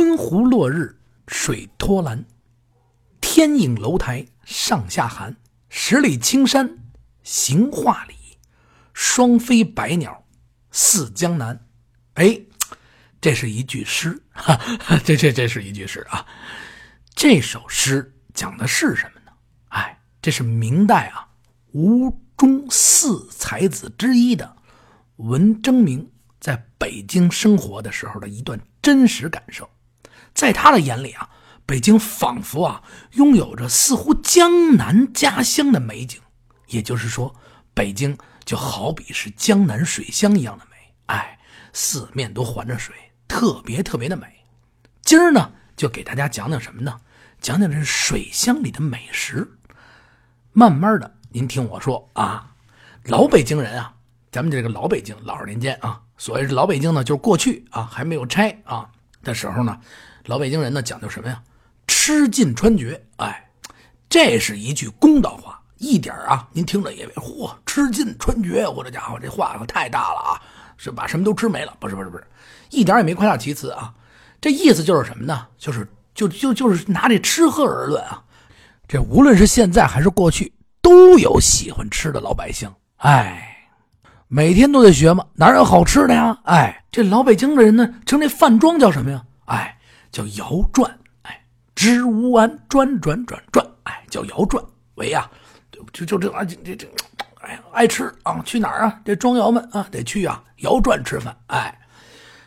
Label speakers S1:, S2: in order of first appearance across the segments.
S1: 春湖落日水拖蓝，天影楼台上下寒。十里青山行画里，双飞百鸟似江南。哎，这是一句诗，哈，这这这是一句诗啊。这首诗讲的是什么呢？哎，这是明代啊吴中四才子之一的文征明在北京生活的时候的一段真实感受。在他的眼里啊。北京仿佛啊，拥有着似乎江南家乡的美景，也就是说，北京就好比是江南水乡一样的美，哎，四面都环着水，特别特别的美。今儿呢，就给大家讲讲什么呢？讲讲这水乡里的美食。慢慢的，您听我说啊，老北京人啊，咱们这个老北京，老二年间啊，所谓老北京呢，就是过去啊还没有拆啊的时候呢，老北京人呢讲究什么呀？吃尽穿绝，哎，这是一句公道话，一点啊，您听着也别嚯，吃尽穿绝，我这家伙这话可太大了啊，是把什么都吃没了？不是不是不是，一点也没夸大其词啊，这意思就是什么呢？就是就就就是拿这吃喝而论啊，这无论是现在还是过去，都有喜欢吃的老百姓，哎，每天都得学嘛，哪有好吃的呀？哎，这老北京的人呢，称这饭庄叫什么呀？哎，叫窑转。知无安转转转转，哎，叫窑转。喂呀，就就这啊，这这，哎，爱吃啊，去哪儿啊？这庄窑们啊，得去啊，窑转吃饭。哎，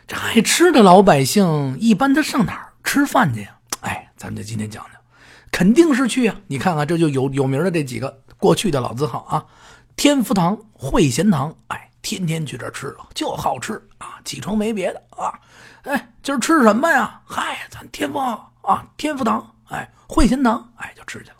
S1: 这爱吃的老百姓，一般他上哪儿吃饭去呀？哎，咱们就今天讲讲，肯定是去啊。你看看，这就有有名的这几个过去的老字号啊，天福堂、汇贤堂，哎，天天去这吃，就好吃啊。起床没别的啊，哎，今儿吃什么呀？嗨，咱天福。啊，天福堂，哎，汇贤堂，哎，就吃去了。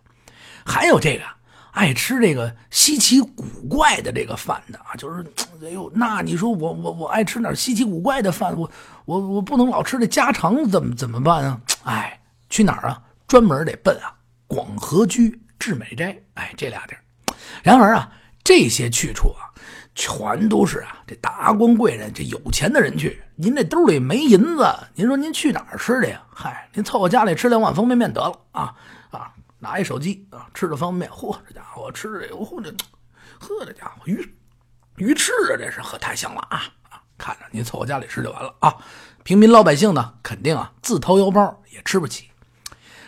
S1: 还有这个爱吃这个稀奇古怪的这个饭的啊，就是，哎呦，那你说我我我爱吃点稀奇古怪的饭，我我我不能老吃这家常，怎么怎么办啊？哎，去哪儿啊？专门得奔啊广和居、至美斋，哎，这俩地儿。然而啊，这些去处啊。全都是啊，这达官贵人，这有钱的人去。您这兜里没银子，您说您去哪儿吃去呀？嗨，您凑合家里吃两碗方便面得了啊啊！拿一手机啊，吃着方便面，嚯，这家伙吃这个，嚯这，呵，这家伙鱼鱼翅啊，这是喝太香了啊啊！看着您凑合家里吃就完了啊。平民老百姓呢，肯定啊自掏腰包也吃不起。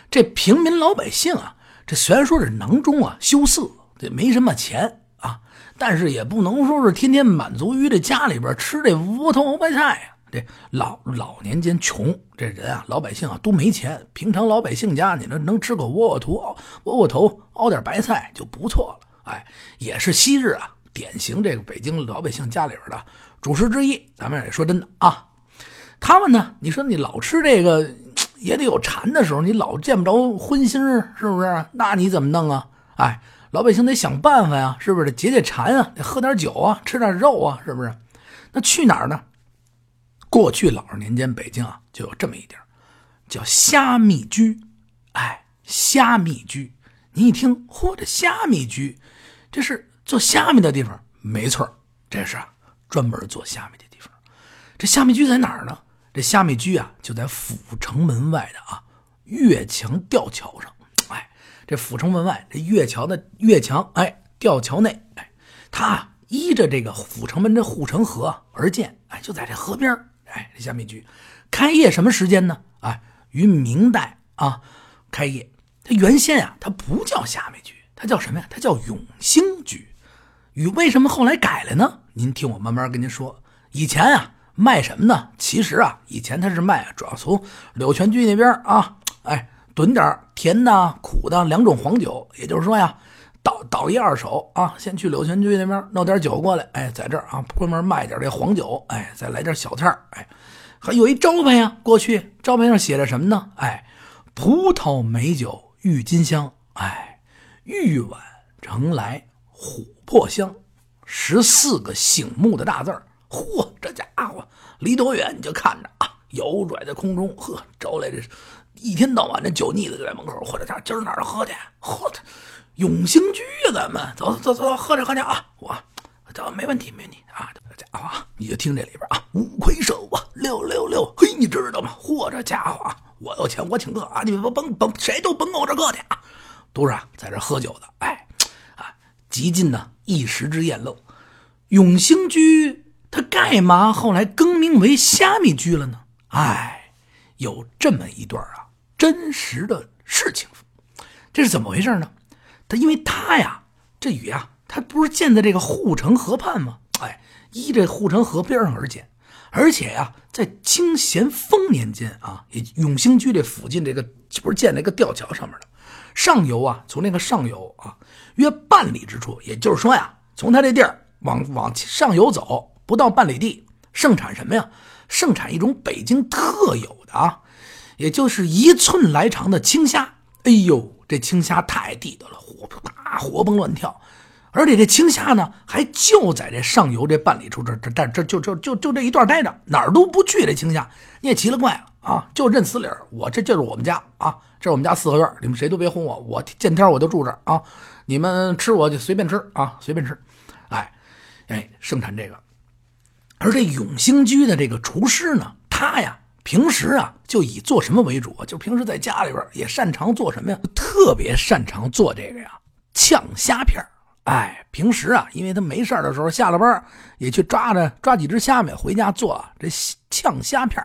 S1: 这平民老百姓啊，这虽然说是囊中啊羞涩，这没什么钱。但是也不能说是天天满足于这家里边吃这窝头熬白菜呀。这老老年间穷，这人啊，老百姓啊都没钱。平常老百姓家，你那能吃个窝窝头熬窝窝头熬点白菜就不错了。哎，也是昔日啊典型这个北京老百姓家里边的主食之一。咱们也说真的啊，他们呢，你说你老吃这个也得有馋的时候，你老见不着荤腥是不是？那你怎么弄啊？哎。老百姓得想办法呀，是不是得解解馋啊？得喝点酒啊，吃点肉啊，是不是？那去哪儿呢？过去老二年间，北京啊就有这么一地儿，叫虾米居。哎，虾米居，你一听，嚯，这虾米居，这是做虾米的地方？没错，这是专门做虾米的地方。这虾米居在哪儿呢？这虾米居啊，就在阜成门外的啊越墙吊桥上。这府城门外，这月桥的月墙，哎，吊桥内，哎，它依着这个府城门这护城河而建，哎，就在这河边哎，这虾米居，开业什么时间呢？哎，于明代啊，开业。它原先啊，它不叫虾米居，它叫什么呀？它叫永兴居。与为什么后来改了呢？您听我慢慢跟您说。以前啊，卖什么呢？其实啊，以前它是卖，主要从柳泉居那边啊，哎。囤点甜的、苦的两种黄酒，也就是说呀，倒倒一二手啊，先去柳泉居那边弄点酒过来，哎，在这儿啊专门卖点这黄酒，哎，再来点小菜哎，还有一招牌呀，过去招牌上写着什么呢？哎，葡萄美酒郁金香，哎，玉碗盛来琥珀香，十四个醒目的大字儿嚯，这家伙离多远你就看着，摇拽在空中，呵，招来这。一天到晚这酒腻子就在门口，或者他今儿哪儿喝去？喝，永兴居啊！咱们走走走走，喝着喝着啊！我，这没问题没问题啊！这家伙，你就听这里边啊，五魁首啊，六六六，嘿，你知道吗？嚯，这家伙啊，我有钱我请客啊，你们甭甭谁都甭跟我这客气啊，都是啊，在这喝酒的，哎，啊，极尽呢一时之宴乐。永兴居他干嘛后来更名为虾米居了呢？哎，有这么一段啊真实的事情，这是怎么回事呢？他因为他呀，这雨啊，他不是建在这个护城河畔吗？哎，依这护城河边上而建，而且呀，在清咸丰年间啊，永兴居这附近这个不是建那个吊桥上面的，上游啊，从那个上游啊约半里之处，也就是说呀，从他这地儿往往上游走不到半里地，盛产什么呀？盛产一种北京特有的啊，也就是一寸来长的青虾。哎呦，这青虾太地道了，活啪活蹦乱跳，而且这青虾呢，还就在这上游这半里处这这这这就就就就这一段待着，哪儿都不去。这青虾你也奇了怪了啊，就认死理儿，我这就是我们家啊，这是我们家四合院，你们谁都别轰我，我见天我就住这儿啊，你们吃我就随便吃啊，随便吃，哎哎，盛产这个，而这永兴居的这个厨师呢，他呀。平时啊，就以做什么为主？就平时在家里边也擅长做什么呀？特别擅长做这个呀，炝虾片哎，平时啊，因为他没事的时候，下了班也去抓着抓几只虾米回家做啊这炝虾片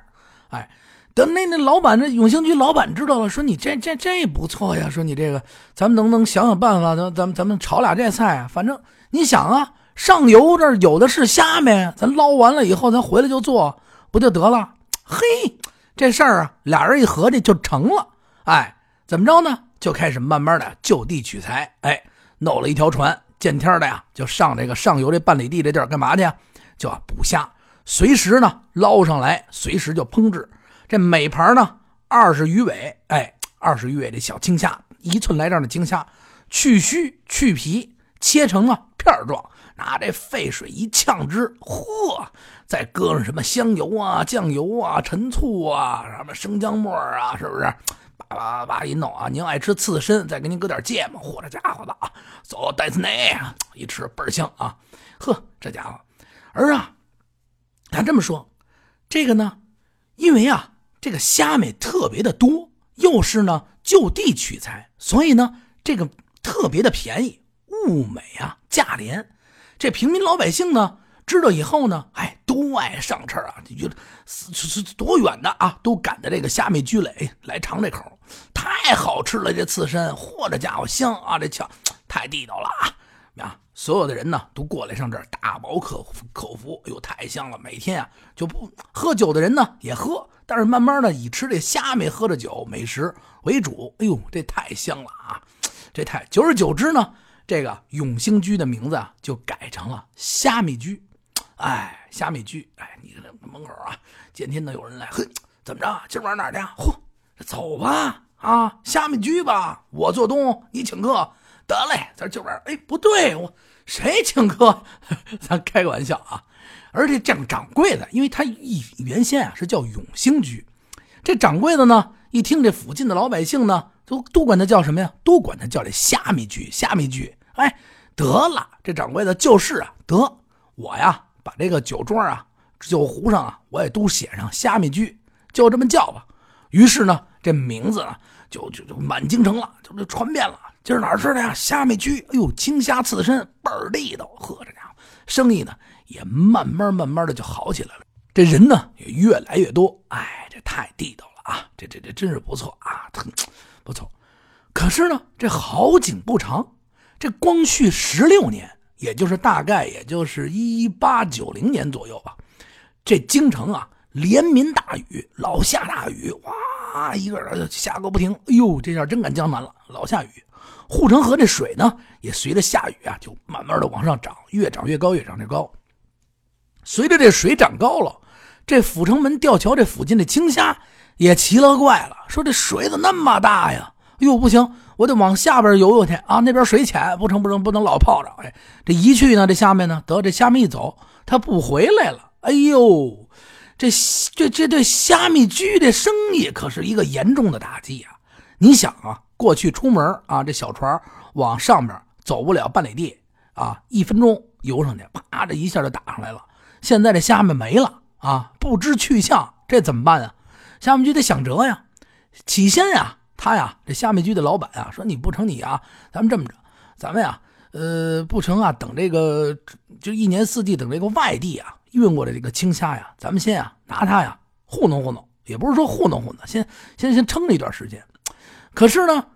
S1: 哎，等那那老板那永兴居老板知道了，说你这这这不错呀，说你这个咱们能不能想想办法？咱咱们咱们炒俩这菜啊？反正你想啊，上游这有的是虾米，咱捞完了以后，咱回来就做，不就得了？嘿，这事儿啊，俩人一合计就成了。哎，怎么着呢？就开始慢慢的就地取材。哎，弄了一条船，见天的呀，就上这个上游这半里地这地儿干嘛去？就要捕虾，随时呢捞上来，随时就烹制。这每盘呢二十余尾，哎，二十余尾这小青虾，一寸来这的青虾，去须去皮，切成了片状。拿这沸水一呛汁，嚯，再搁上什么香油啊、酱油啊、陈醋啊、什么生姜末啊，是不是？叭叭叭一弄啊！您爱吃刺身，再给您搁点芥末，嚯，这家伙的啊，走，带子内一吃倍儿香啊！呵，这家伙，儿啊，咱这么说，这个呢，因为啊，这个虾米特别的多，又是呢就地取材，所以呢，这个特别的便宜，物美啊，价廉。这平民老百姓呢，知道以后呢，哎，都爱上车啊！就觉得是是多远的啊，都赶着这个虾米居垒来尝这口，太好吃了！这刺身，嚯，这家伙香啊！这瞧，太地道了啊！啊，所有的人呢，都过来上这儿大饱口口福。哎呦，太香了！每天啊，就不喝酒的人呢也喝，但是慢慢的以吃这虾米喝着酒美食为主。哎呦，这太香了啊！这太久而久之呢。这个永兴居的名字啊，就改成了虾米居。哎，虾米居，哎，你这门口啊，见天的有人来，嘿，怎么着？今儿晚上哪儿去？嚯，走吧，啊，虾米居吧，我做东，你请客，得嘞，咱今晚，哎，不对，我谁请客？咱开个玩笑啊。而且这掌柜的，因为他一原先啊是叫永兴居，这掌柜的呢，一听这附近的老百姓呢。都都管他叫什么呀？都管他叫这虾米居，虾米居。哎，得了，这掌柜的就是啊，得我呀，把这个酒桌啊、酒壶上啊，我也都写上虾米居，就这么叫吧。于是呢，这名字啊，就就就满京城了，就就传遍了。今儿哪儿吃的呀？虾米居。哎呦，青虾刺身倍儿地道。呵，这家伙生意呢，也慢慢慢慢的就好起来了。这人呢，也越来越多。哎，这太地道了啊！这这这真是不错啊！不错，可是呢，这好景不长。这光绪十六年，也就是大概也就是一八九零年左右吧，这京城啊连绵大雨，老下大雨，哇，一个人下个不停。哎呦，这下真赶江南了，老下雨。护城河这水呢，也随着下雨啊，就慢慢的往上涨，越涨越高，越涨越高。随着这水涨高了，这阜成门吊桥这附近的青虾。也奇了怪了，说这水怎么那么大呀？哎呦，不行，我得往下边游游去啊！那边水浅，不成不成，不能老泡着。哎，这一去呢，这下面呢，得这虾米一走，他不回来了。哎呦，这这这对虾米居的生意可是一个严重的打击啊！你想啊，过去出门啊，这小船往上边走不了半里地啊，一分钟游上去，啪，这一下就打上来了。现在这虾米没了啊，不知去向，这怎么办啊？虾米局得想辙呀。起先呀，他呀，这虾米居的老板啊，说你不成，你啊，咱们这么着，咱们呀，呃，不成啊，等这个就一年四季等这个外地啊运过来这个青虾呀，咱们先啊拿它呀糊弄糊弄，也不是说糊弄糊弄，先先先撑了一段时间。可是呢，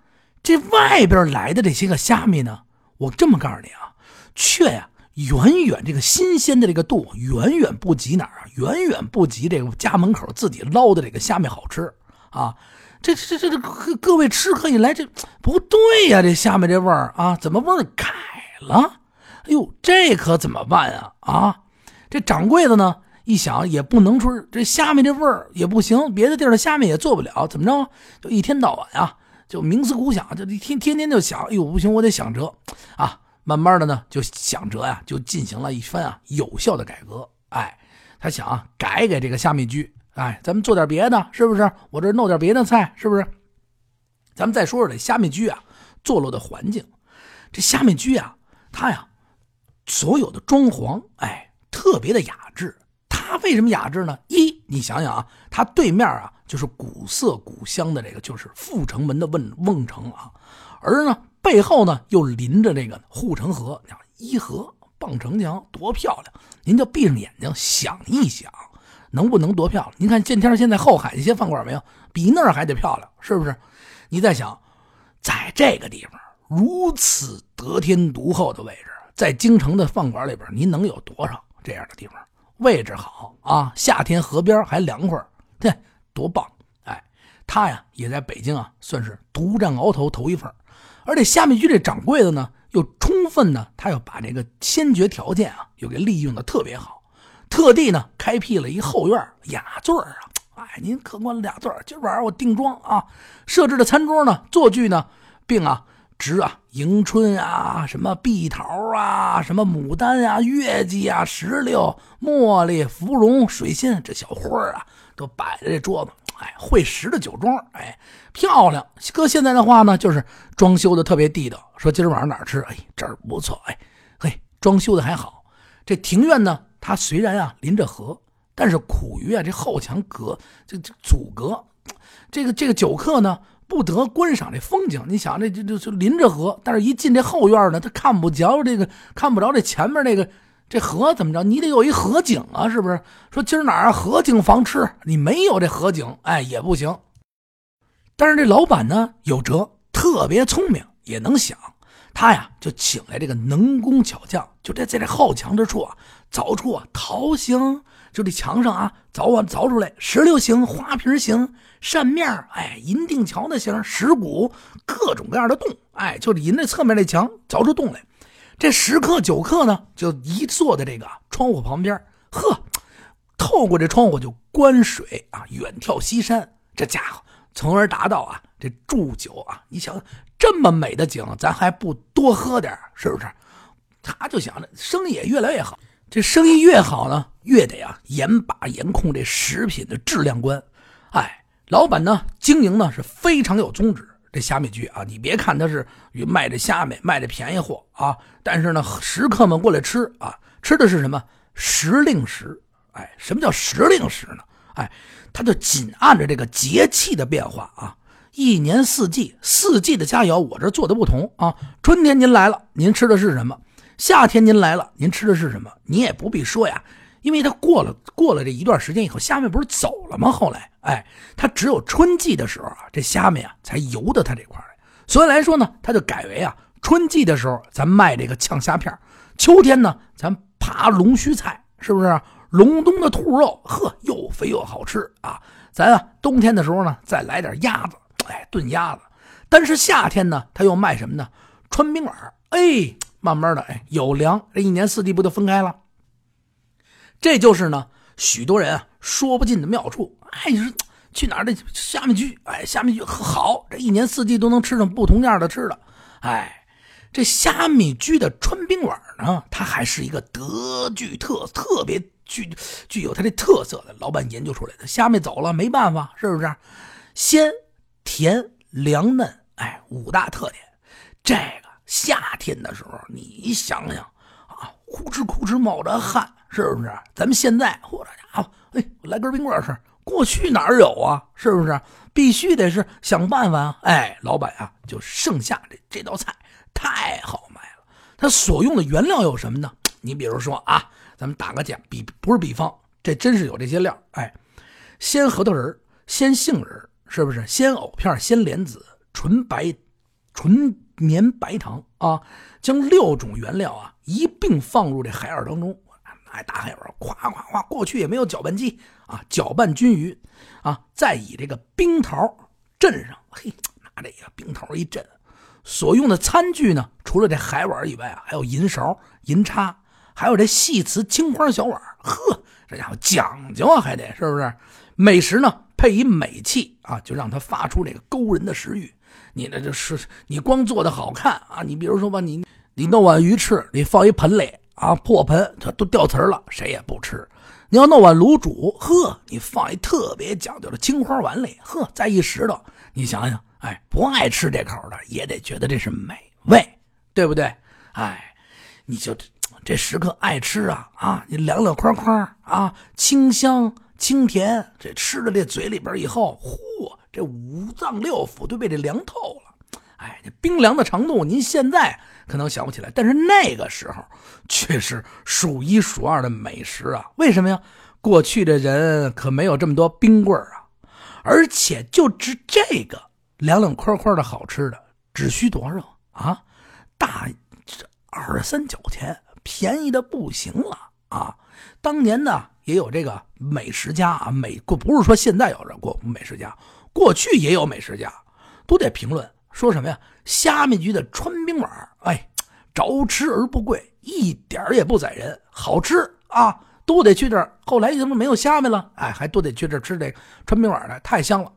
S1: 这外边来的这些个虾米呢，我这么告诉你啊，却呀。远远这个新鲜的这个度，远远不及哪儿啊？远远不及这个家门口自己捞的这个虾米好吃啊！这这这这各位吃客一来，这不对呀！这虾米这味儿啊，怎么味儿改了？哎呦，这可怎么办啊？啊！这掌柜的呢，一想也不能说这虾米这味儿也不行，别的地儿的虾米也做不了，怎么着？就一天到晚啊，就冥思苦想，就天天天就想，哎呦，不行，我得想辙啊！慢慢的呢，就想着呀，就进行了一番啊有效的改革。哎，他想啊，改改这个虾米居，哎，咱们做点别的，是不是？我这弄点别的菜，是不是？咱们再说说这虾米居啊，坐落的环境。这虾米居啊，它呀，所有的装潢，哎，特别的雅致。它为什么雅致呢？一，你想想啊，它对面啊，就是古色古香的这个，就是阜成门的瓮瓮城啊，而呢。背后呢，又临着这个护城河，你看伊河傍城墙多漂亮！您就闭上眼睛想一想，能不能多漂亮？您看见天现在后海一些饭馆没有，比那儿还得漂亮，是不是？你再想，在这个地方如此得天独厚的位置，在京城的饭馆里边，您能有多少这样的地方？位置好啊，夏天河边还凉快，对，多棒！哎，他呀也在北京啊，算是独占鳌头头一份。而这虾米居这掌柜的呢，又充分呢，他要把这个先决条件啊，又给利用的特别好，特地呢开辟了一后院雅座啊，哎，您客官俩座今晚上我定妆啊，设置的餐桌呢，坐具呢，并啊植啊迎春啊，什么碧桃啊，什么牡丹啊，月季啊，石榴、茉莉、芙蓉、水仙这小花啊，都摆在这桌子。哎，会食的酒庄，哎，漂亮。搁现在的话呢，就是装修的特别地道。说今儿晚上哪儿吃？哎，这儿不错。哎，嘿，装修的还好。这庭院呢，它虽然啊临着河，但是苦于啊这后墙隔，这这阻隔。这个这个酒客呢，不得观赏这风景。你想，这这这临着河，但是一进这后院呢，他看不着这个，看不着这前面那个。这河怎么着？你得有一河景啊，是不是？说今儿哪儿河景房吃？你没有这河景，哎，也不行。但是这老板呢有辙，特别聪明，也能想。他呀就请来这个能工巧匠，就在在这后墙之处啊凿出啊桃形，就这墙上啊凿完凿出来石榴形、花瓶形、扇面哎，银锭桥的形、石鼓，各种各样的洞，哎，就银那侧面那墙凿出洞来。这食客酒客呢，就一坐在这个窗户旁边，呵，透过这窗户就观水啊，远眺西山。这家伙，从而达到啊，这祝酒啊，你想这么美的景，咱还不多喝点是不是？他就想着生意也越来越好，这生意越好呢，越得啊严把严控这食品的质量关。哎，老板呢经营呢是非常有宗旨。这虾米居啊，你别看他是卖这虾米，卖这便宜货啊，但是呢，食客们过来吃啊，吃的是什么时令食？哎，什么叫时令食呢？哎，他就紧按着这个节气的变化啊，一年四季，四季的佳肴我这做的不同啊。春天您来了，您吃的是什么？夏天您来了，您吃的是什么？你也不必说呀。因为他过了过了这一段时间以后，虾米不是走了吗？后来，哎，它只有春季的时候啊，这虾米啊才游到它这块来。所以来说呢，它就改为啊，春季的时候咱卖这个呛虾片秋天呢咱扒龙须菜，是不是？隆冬的兔肉，呵，又肥又好吃啊。咱啊，冬天的时候呢，再来点鸭子，哎，炖鸭子。但是夏天呢，他又卖什么呢？穿冰碗哎，慢慢的，哎，有粮，这一年四季不就分开了？这就是呢，许多人啊说不尽的妙处。哎，你说去哪儿？这虾米居，哎，虾米居好，这一年四季都能吃上不同样的吃的。哎，这虾米居的川冰碗呢，它还是一个德具特特别具具有它这特色的。老板研究出来的，虾米走了没办法，是不是？鲜、甜、凉嫩，哎，五大特点。这个夏天的时候，你想想啊，呼哧呼哧冒着汗。是不是？咱们现在，我这家伙，哎，来根冰棍吃。过去哪有啊？是不是？必须得是想办法啊！哎，老板啊，就剩下这这道菜太好卖了。他所用的原料有什么呢？你比如说啊，咱们打个假比，不是比方，这真是有这些料。哎，鲜核桃仁，鲜杏仁，是不是？鲜藕片，鲜莲子，纯白，纯绵白糖啊，将六种原料啊一并放入这海饵当中。哎，大海碗，咵咵咵，过去也没有搅拌机啊，搅拌均匀啊，再以这个冰桃镇上，嘿，拿这个冰桃一镇。所用的餐具呢，除了这海碗以外啊，还有银勺、银叉，还有这细瓷青花小碗。呵，这家伙讲究啊，还得是不是？美食呢，配以美器啊，就让它发出这个勾人的食欲。你那就是你光做的好看啊，你比如说吧，你你弄碗鱼翅，你放一盆里。啊，破盆它都掉瓷了，谁也不吃。你要弄碗卤煮，呵，你放一特别讲究的青花碗里，呵，再一石头，你想想，哎，不爱吃这口的也得觉得这是美味，对不对？哎，你就这食客爱吃啊啊，你凉凉快快啊，清香清甜，这吃到这嘴里边以后，嚯，这五脏六腑都被这凉透了。哎，这冰凉的程度，您现在。可能想不起来，但是那个时候却是数一数二的美食啊！为什么呀？过去的人可没有这么多冰棍啊，而且就吃这个凉凉快快的好吃的，只需多少啊？大这二三角钱，便宜的不行了啊！当年呢，也有这个美食家啊，美过不是说现在有这过美食家，过去也有美食家，都得评论。说什么呀？虾米局的川冰碗，哎，着吃而不贵，一点也不宰人，好吃啊！都得去这儿。后来怎么没有虾米了？哎，还都得去这儿吃这川冰碗来，太香了。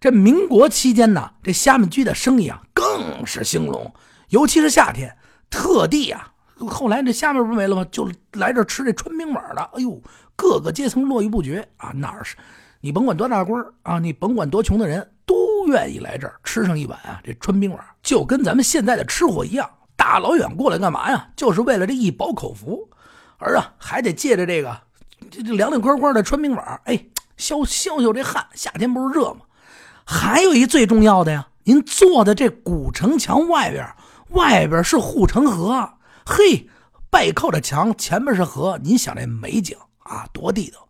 S1: 这民国期间呢，这虾米居的生意啊更是兴隆，尤其是夏天，特地啊，后来这虾米不没了吗？就来这吃这川冰碗的。哎呦，各个阶层络绎不绝啊！哪儿是？你甭管多大官啊，你甭管多穷的人。都愿意来这儿吃上一碗啊，这川冰碗就跟咱们现在的吃货一样，大老远过来干嘛呀？就是为了这一饱口福，而啊还得借着这个这这凉凉快快的川冰碗，哎，消消消这汗。夏天不是热吗？还有一最重要的呀，您坐的这古城墙外边，外边是护城河，嘿，背靠着墙，前面是河，您想这美景啊，多地道。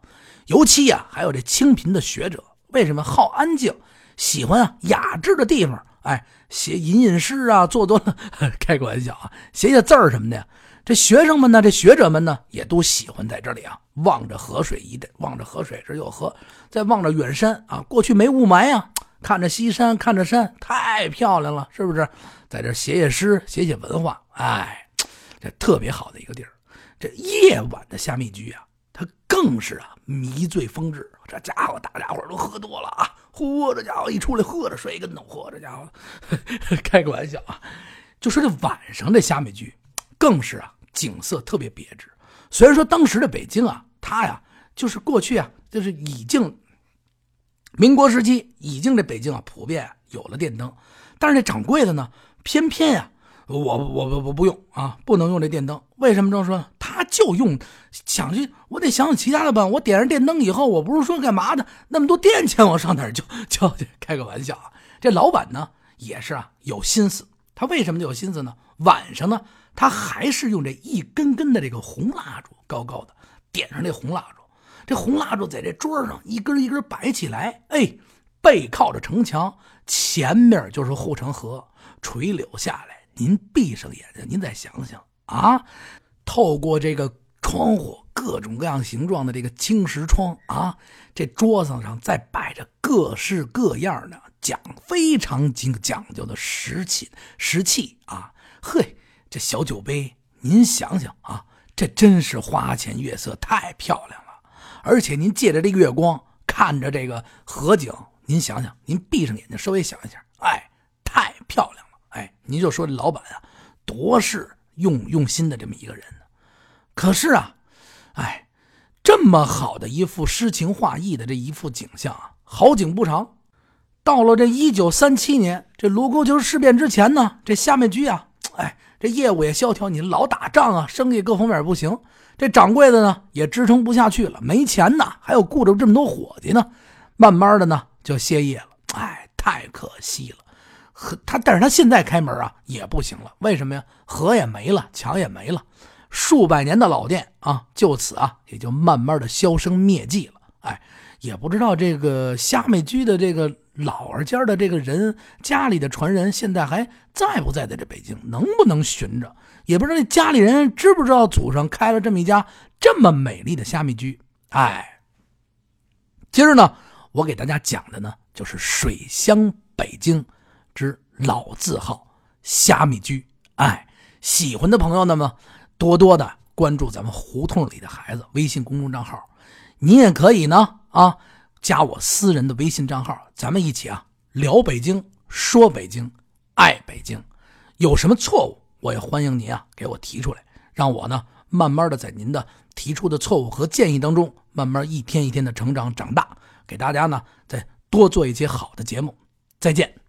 S1: 尤其呀，还有这清贫的学者，为什么好安静？喜欢啊，雅致的地方，哎，写吟吟诗啊，做多了，开个玩笑啊，写写字儿什么的呀。这学生们呢，这学者们呢，也都喜欢在这里啊，望着河水一带，望着河水，这有河，再望着远山啊。过去没雾霾呀，看着西山，看着山，太漂亮了，是不是？在这写写诗，写写文化，哎，这特别好的一个地儿。这夜晚的虾米居啊，它更是啊，迷醉风致。这家伙，大家伙都喝多了啊！嚯，这家伙一出来，喝着水跟头，嚯，这家伙，开个玩笑啊！就说这晚上这虾米居，更是啊，景色特别别致。虽然说当时的北京啊，它呀，就是过去啊，就是已经民国时期已经这北京啊，普遍有了电灯，但是这掌柜的呢，偏偏呀。我我我我不用啊，不能用这电灯。为什么这么说？他就用想去，我得想想其他的办法。我点上电灯以后，我不是说干嘛的？那么多电钱，我上哪儿就交去？开个玩笑啊！这老板呢也是啊，有心思。他为什么有心思呢？晚上呢，他还是用这一根根的这个红蜡烛，高高的点上这红蜡烛。这红蜡烛在这桌上一根一根摆起来，哎，背靠着城墙，前面就是护城河垂柳下来。您闭上眼睛，您再想想啊，透过这个窗户，各种各样形状的这个青石窗啊，这桌子上再摆着各式各样的讲非常精讲究的石器石器啊，嘿，这小酒杯，您想想啊，这真是花前月色，太漂亮了。而且您借着这个月光，看着这个河景，您想想，您闭上眼睛，稍微想一下，哎，太漂亮。哎，您就说这老板啊，多是用用心的这么一个人呢。可是啊，哎，这么好的一幅诗情画意的这一幅景象啊，好景不长。到了这一九三七年，这卢沟桥事变之前呢，这下面居啊，哎，这业务也萧条，你老打仗啊，生意各方面不行。这掌柜的呢也支撑不下去了，没钱呐，还有顾着这么多伙计呢，慢慢的呢就歇业了。哎，太可惜了。和他，但是他现在开门啊也不行了，为什么呀？河也没了，墙也没了，数百年的老店啊，就此啊也就慢慢的销声灭迹了。哎，也不知道这个虾米居的这个老儿家的这个人家里的传人现在还在不在在这北京，能不能寻着？也不知道那家里人知不知道祖上开了这么一家这么美丽的虾米居。哎，今儿呢，我给大家讲的呢就是水乡北京之老字号虾米居。哎，喜欢的朋友呢，多多的关注咱们胡同里的孩子微信公众账号。你也可以呢啊，加我私人的微信账号，咱们一起啊聊北京，说北京，爱北京。有什么错误，我也欢迎您啊给我提出来，让我呢慢慢的在您的提出的错误和建议当中，慢慢一天一天的成长长大，给大家呢再多做一些好的节目。再见。